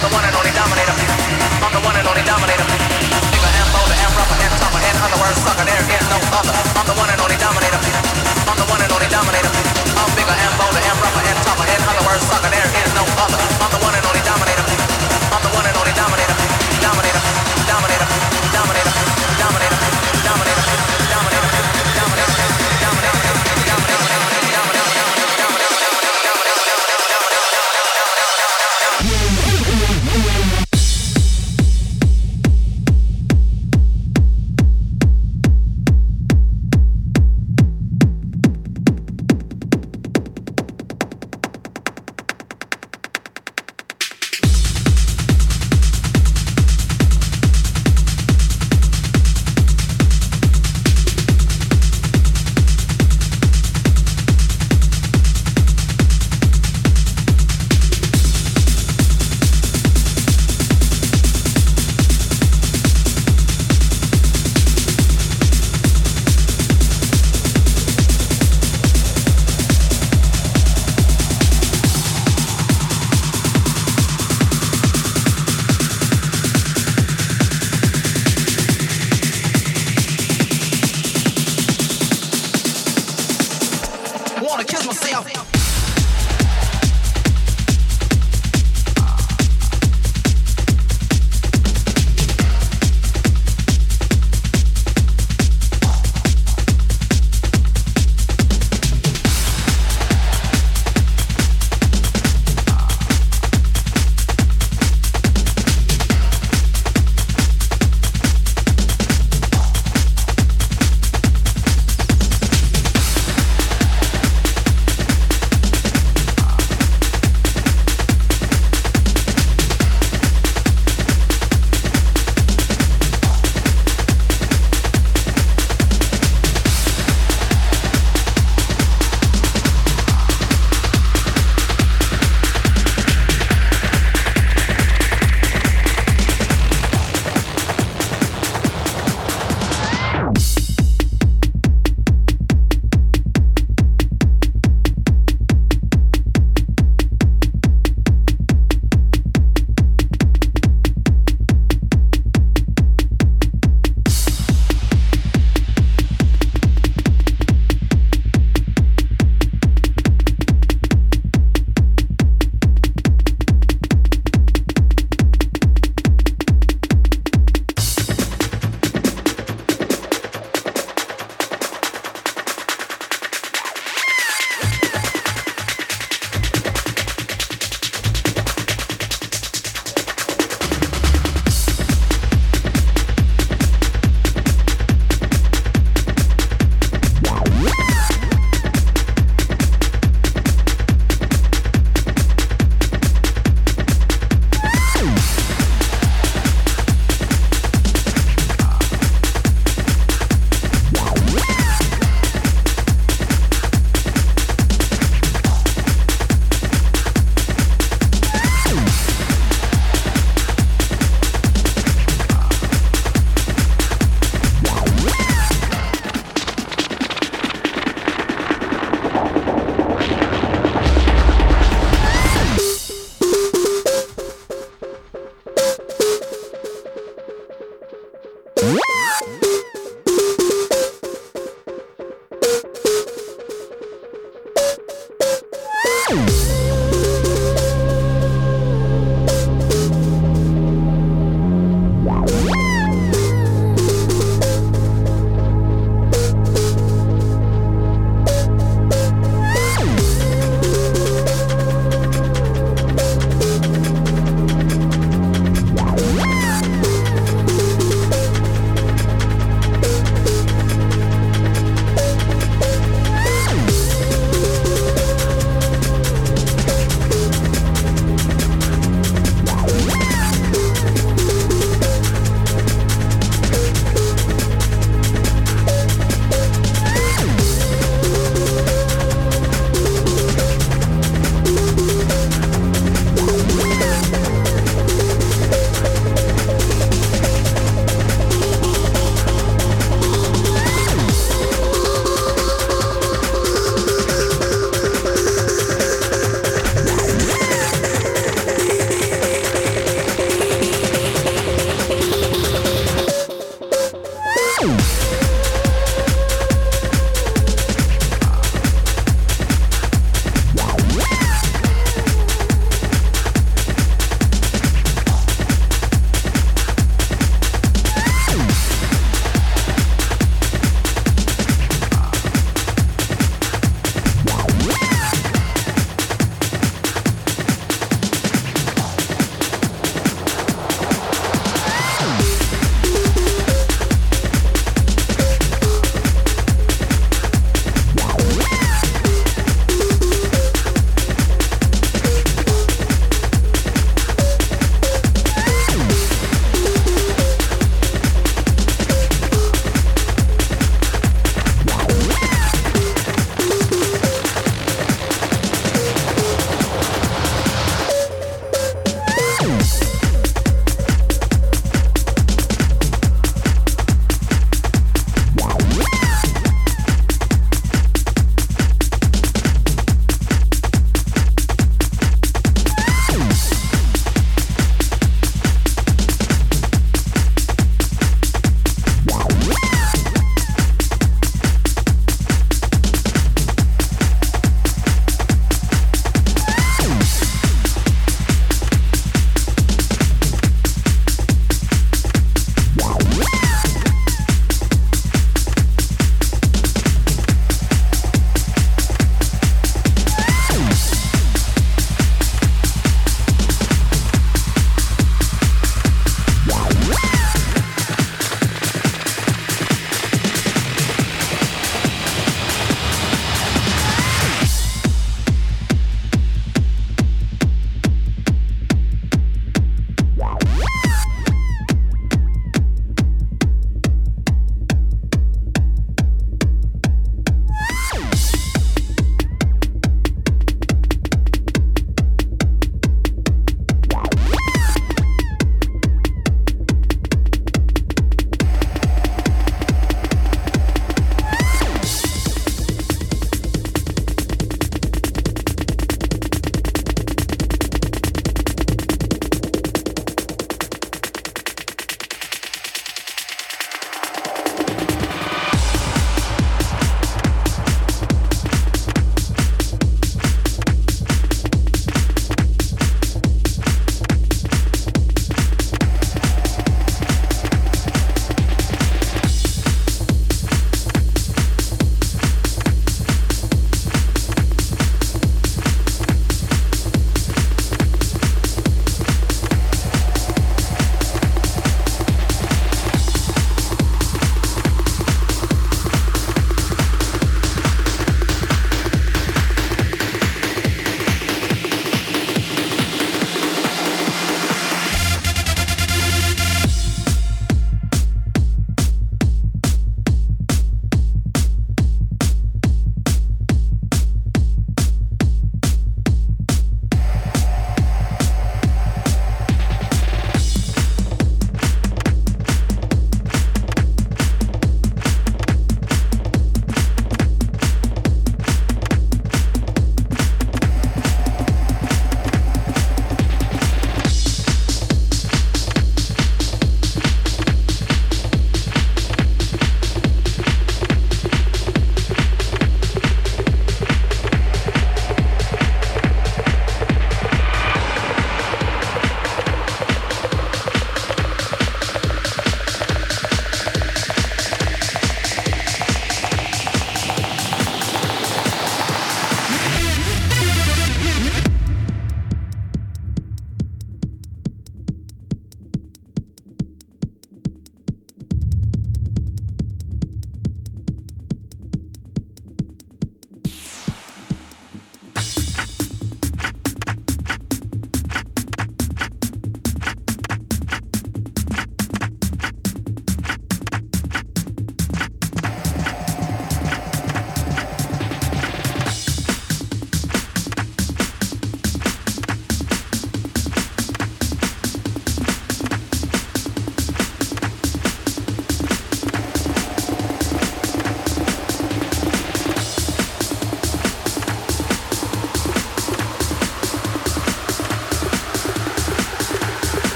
the one and only.